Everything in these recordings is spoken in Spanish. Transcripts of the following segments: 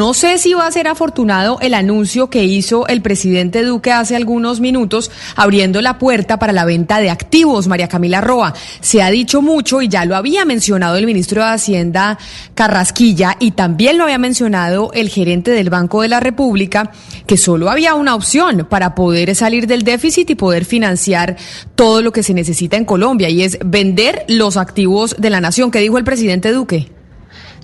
No sé si va a ser afortunado el anuncio que hizo el presidente Duque hace algunos minutos abriendo la puerta para la venta de activos, María Camila Roa. Se ha dicho mucho y ya lo había mencionado el ministro de Hacienda Carrasquilla y también lo había mencionado el gerente del Banco de la República, que solo había una opción para poder salir del déficit y poder financiar todo lo que se necesita en Colombia y es vender los activos de la nación. ¿Qué dijo el presidente Duque?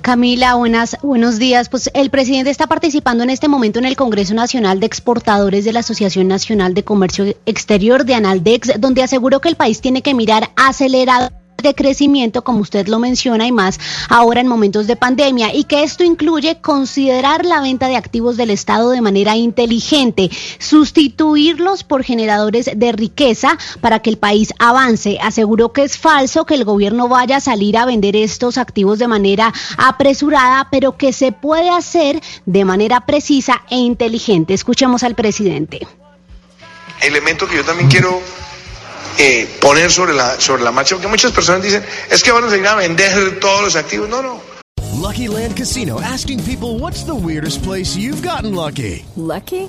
Camila, buenas, buenos días. Pues el presidente está participando en este momento en el Congreso Nacional de Exportadores de la Asociación Nacional de Comercio Exterior de Analdex, donde aseguró que el país tiene que mirar acelerado de crecimiento, como usted lo menciona, y más ahora en momentos de pandemia, y que esto incluye considerar la venta de activos del Estado de manera inteligente, sustituirlos por generadores de riqueza para que el país avance. Aseguró que es falso que el gobierno vaya a salir a vender estos activos de manera apresurada, pero que se puede hacer de manera precisa e inteligente. Escuchemos al presidente. Elemento que yo también quiero eh, poner sobre la, sobre la marcha, porque muchas personas dicen, es que van a seguir a vender todos los activos. No, no. Lucky Land Casino, asking people what's the weirdest place you've gotten lucky. Lucky?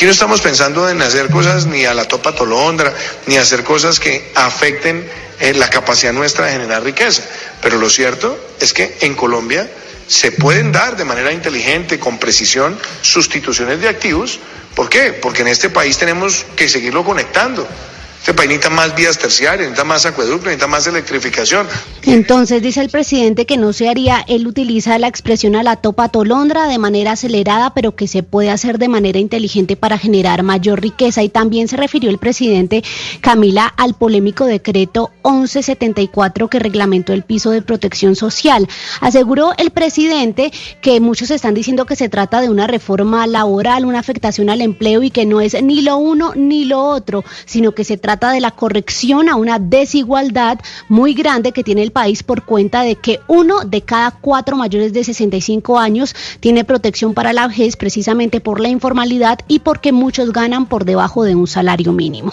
Aquí no estamos pensando en hacer cosas ni a la topa tolondra, ni hacer cosas que afecten eh, la capacidad nuestra de generar riqueza. Pero lo cierto es que en Colombia se pueden dar de manera inteligente, con precisión, sustituciones de activos. ¿Por qué? Porque en este país tenemos que seguirlo conectando. Este necesita más vías terciarias, necesita más acueducto, necesita más electrificación. Entonces dice el presidente que no se haría, él utiliza la expresión a la topa tolondra de manera acelerada, pero que se puede hacer de manera inteligente para generar mayor riqueza. Y también se refirió el presidente Camila al polémico decreto 1174 que reglamentó el piso de protección social. Aseguró el presidente que muchos están diciendo que se trata de una reforma laboral, una afectación al empleo y que no es ni lo uno ni lo otro, sino que se trata de la corrección a una desigualdad muy grande que tiene el país por cuenta de que uno de cada cuatro mayores de 65 años tiene protección para la vejez precisamente por la informalidad y porque muchos ganan por debajo de un salario mínimo.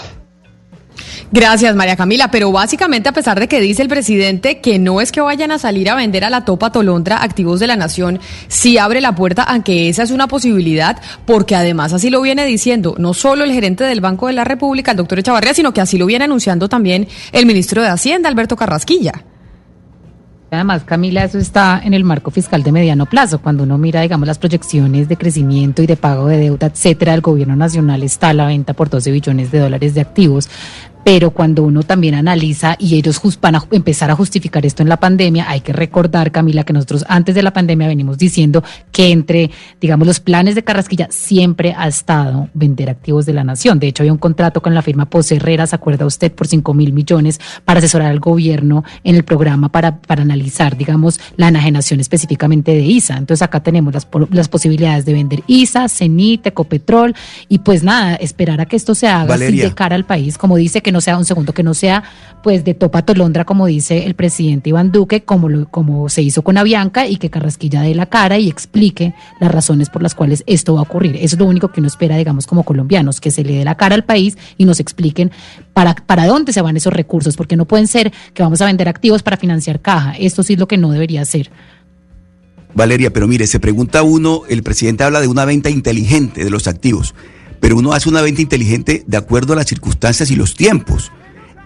Gracias, María Camila. Pero básicamente, a pesar de que dice el presidente que no es que vayan a salir a vender a la topa tolondra activos de la nación, sí abre la puerta a que esa es una posibilidad, porque además así lo viene diciendo no solo el gerente del Banco de la República, el doctor Echavarría, sino que así lo viene anunciando también el ministro de Hacienda, Alberto Carrasquilla. Además, Camila, eso está en el marco fiscal de mediano plazo. Cuando uno mira, digamos, las proyecciones de crecimiento y de pago de deuda, etcétera, el gobierno nacional está a la venta por 12 billones de dólares de activos pero cuando uno también analiza y ellos van a empezar a justificar esto en la pandemia, hay que recordar, Camila, que nosotros antes de la pandemia venimos diciendo que entre, digamos, los planes de Carrasquilla siempre ha estado vender activos de la nación. De hecho, había un contrato con la firma Pose Herrera, ¿se acuerda usted? Por 5 mil millones para asesorar al gobierno en el programa para, para analizar, digamos, la enajenación específicamente de ISA. Entonces acá tenemos las, las posibilidades de vender ISA, CENIT, Ecopetrol y pues nada, esperar a que esto se haga así de cara al país, como dice que no sea un segundo, que no sea pues de topa tolondra, como dice el presidente Iván Duque, como, como se hizo con Avianca, y que Carrasquilla dé la cara y explique las razones por las cuales esto va a ocurrir. Eso es lo único que uno espera, digamos, como colombianos, que se le dé la cara al país y nos expliquen para, para dónde se van esos recursos, porque no pueden ser que vamos a vender activos para financiar caja. Esto sí es lo que no debería ser. Valeria, pero mire, se pregunta uno, el presidente habla de una venta inteligente de los activos pero uno hace una venta inteligente de acuerdo a las circunstancias y los tiempos.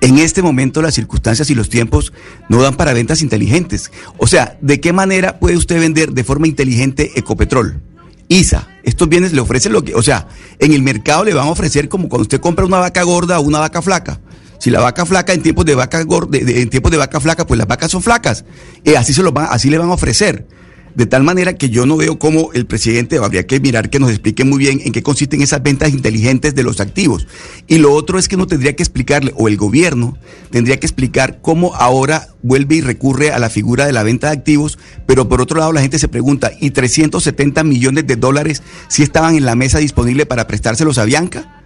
En este momento las circunstancias y los tiempos no dan para ventas inteligentes. O sea, ¿de qué manera puede usted vender de forma inteligente Ecopetrol? ISA. Estos bienes le ofrecen lo que, o sea, en el mercado le van a ofrecer como cuando usted compra una vaca gorda o una vaca flaca. Si la vaca flaca en tiempos de vaca gorda, en tiempos de vaca flaca, pues las vacas son flacas. Eh, así se lo van, así le van a ofrecer. De tal manera que yo no veo cómo el presidente, habría que mirar que nos explique muy bien en qué consisten esas ventas inteligentes de los activos. Y lo otro es que uno tendría que explicarle, o el gobierno tendría que explicar cómo ahora vuelve y recurre a la figura de la venta de activos, pero por otro lado la gente se pregunta, ¿y 370 millones de dólares si estaban en la mesa disponible para prestárselos a Bianca?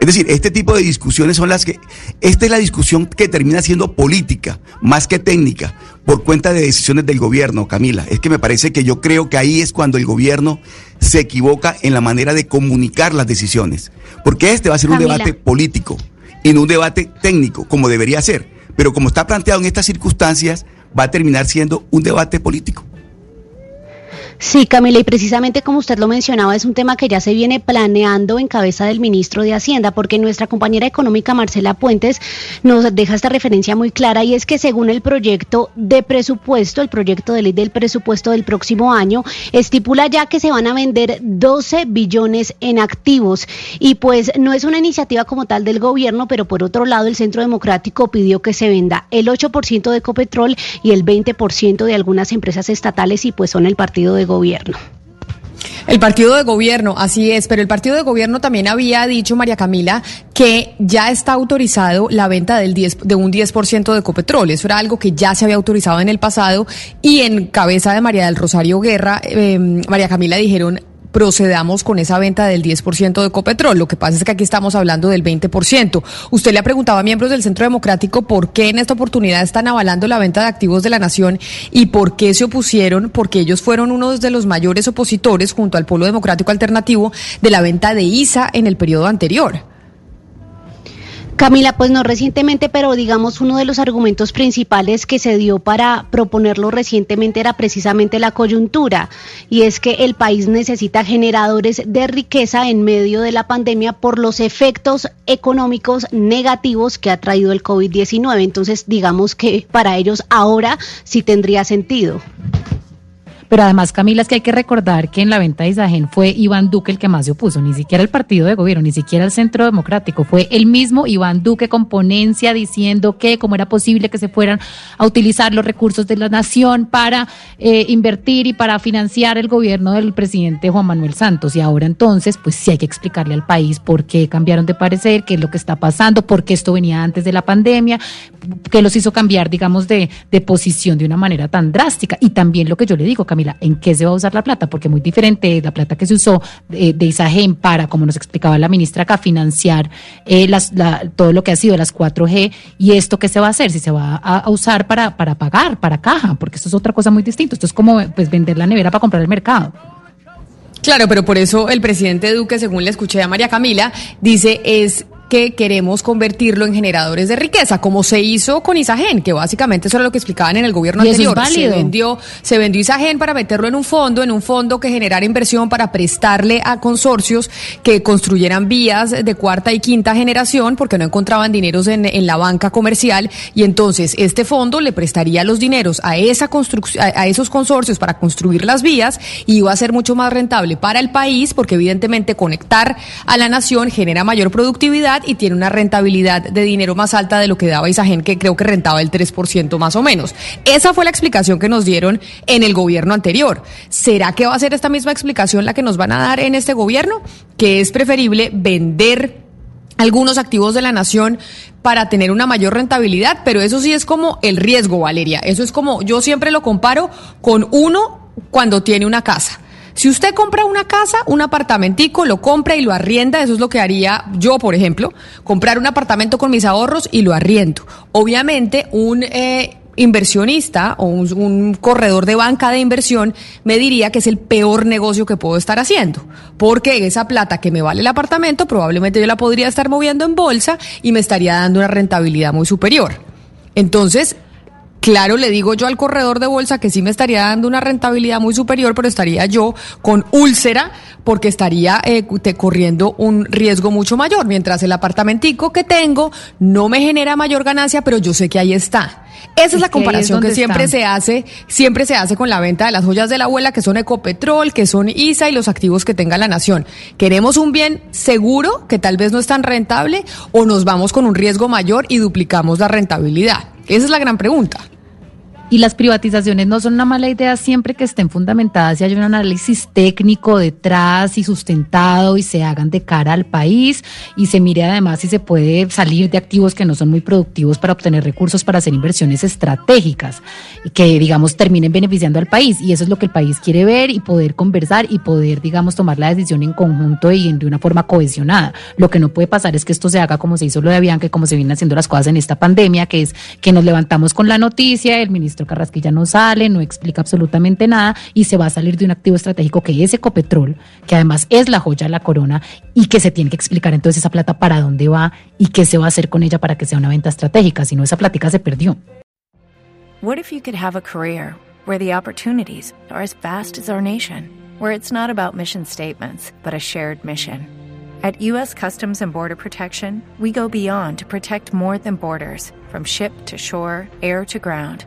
Es decir, este tipo de discusiones son las que, esta es la discusión que termina siendo política, más que técnica, por cuenta de decisiones del gobierno, Camila. Es que me parece que yo creo que ahí es cuando el gobierno se equivoca en la manera de comunicar las decisiones. Porque este va a ser un debate político y no un debate técnico, como debería ser. Pero como está planteado en estas circunstancias, va a terminar siendo un debate político. Sí, Camila, y precisamente como usted lo mencionaba, es un tema que ya se viene planeando en cabeza del ministro de Hacienda, porque nuestra compañera económica Marcela Puentes nos deja esta referencia muy clara y es que según el proyecto de presupuesto, el proyecto de ley del presupuesto del próximo año, estipula ya que se van a vender 12 billones en activos. Y pues no es una iniciativa como tal del gobierno, pero por otro lado el Centro Democrático pidió que se venda el 8% de Ecopetrol y el 20% de algunas empresas estatales y pues son el partido de gobierno. El partido de gobierno, así es, pero el partido de gobierno también había dicho, María Camila, que ya está autorizado la venta del 10, de un 10% de Ecopetrol. Eso era algo que ya se había autorizado en el pasado y en cabeza de María del Rosario Guerra, eh, María Camila dijeron, procedamos con esa venta del 10% de Ecopetrol. Lo que pasa es que aquí estamos hablando del 20%. Usted le ha preguntado a miembros del Centro Democrático por qué en esta oportunidad están avalando la venta de activos de la nación y por qué se opusieron, porque ellos fueron uno de los mayores opositores junto al Polo Democrático Alternativo de la venta de ISA en el periodo anterior. Camila, pues no recientemente, pero digamos uno de los argumentos principales que se dio para proponerlo recientemente era precisamente la coyuntura, y es que el país necesita generadores de riqueza en medio de la pandemia por los efectos económicos negativos que ha traído el COVID-19. Entonces, digamos que para ellos ahora sí tendría sentido. Pero además, Camila, es que hay que recordar que en la venta de Isagen fue Iván Duque el que más se opuso, ni siquiera el partido de gobierno, ni siquiera el Centro Democrático, fue el mismo Iván Duque con ponencia diciendo que cómo era posible que se fueran a utilizar los recursos de la nación para eh, invertir y para financiar el gobierno del presidente Juan Manuel Santos. Y ahora entonces, pues sí hay que explicarle al país por qué cambiaron de parecer, qué es lo que está pasando, por qué esto venía antes de la pandemia, qué los hizo cambiar, digamos, de, de posición de una manera tan drástica. Y también lo que yo le digo, Camila, ¿en qué se va a usar la plata? Porque muy diferente la plata que se usó de, de Isagen para, como nos explicaba la ministra acá, financiar eh, las, todo lo que ha sido las 4G y esto qué se va a hacer, si se va a, usar para, para pagar, para caja, porque esto es otra cosa muy distinta. Esto es como pues vender la nevera para comprar el mercado. Claro, pero por eso el presidente Duque, según le escuché a María Camila, dice es que queremos convertirlo en generadores de riqueza, como se hizo con Isagen, que básicamente eso era lo que explicaban en el gobierno anterior. Se vendió, se vendió Isagen para meterlo en un fondo, en un fondo que generara inversión para prestarle a consorcios que construyeran vías de cuarta y quinta generación, porque no encontraban dineros en, en la banca comercial, y entonces este fondo le prestaría los dineros a esa construcción, a, a esos consorcios para construir las vías, y iba a ser mucho más rentable para el país, porque evidentemente conectar a la nación genera mayor productividad y tiene una rentabilidad de dinero más alta de lo que daba Isagen, que creo que rentaba el 3% más o menos. Esa fue la explicación que nos dieron en el gobierno anterior. ¿Será que va a ser esta misma explicación la que nos van a dar en este gobierno? Que es preferible vender algunos activos de la nación para tener una mayor rentabilidad, pero eso sí es como el riesgo, Valeria. Eso es como, yo siempre lo comparo con uno cuando tiene una casa. Si usted compra una casa, un apartamentico, lo compra y lo arrienda, eso es lo que haría yo, por ejemplo, comprar un apartamento con mis ahorros y lo arriendo. Obviamente, un eh, inversionista o un, un, corredor de banca de inversión me diría que es el peor negocio que puedo estar haciendo, porque esa plata que me vale el apartamento probablemente yo la podría estar moviendo en bolsa y me estaría dando una rentabilidad muy superior. Entonces, Claro, le digo yo al corredor de bolsa que sí me estaría dando una rentabilidad muy superior, pero estaría yo con úlcera porque estaría eh, te- corriendo un riesgo mucho mayor, mientras el apartamentico que tengo no me genera mayor ganancia, pero yo sé que ahí está. Esa es, Es la comparación que siempre se hace, siempre se hace con la venta de las joyas de la abuela, que son Ecopetrol, que son ISA y los activos que tenga la nación. ¿Queremos un bien seguro, que tal vez no es tan rentable, o nos vamos con un riesgo mayor y duplicamos la rentabilidad? Esa es la gran pregunta. Y las privatizaciones no son una mala idea siempre que estén fundamentadas y haya un análisis técnico detrás y sustentado y se hagan de cara al país y se mire además si se puede salir de activos que no son muy productivos para obtener recursos para hacer inversiones estratégicas y que digamos terminen beneficiando al país y eso es lo que el país quiere ver y poder conversar y poder digamos tomar la decisión en conjunto y de una forma cohesionada. Lo que no puede pasar es que esto se haga como se hizo lo de Avianca como se vienen haciendo las cosas en esta pandemia, que es que nos levantamos con la noticia, el ministro Carrasquilla no sale, no explica absolutamente nada y se va a salir de un activo estratégico que es Ecopetrol, que además es la joya de la corona y que se tiene que explicar entonces esa plata para dónde va y qué se va a hacer con ella para que sea una venta estratégica, si no esa plática se perdió. What if you could have a career where the opportunities are as vast as our nation, where it's not about mission statements, but a shared mission? At U.S. Customs and Border Protection, we go beyond to protect more than borders from ship to shore, air to ground.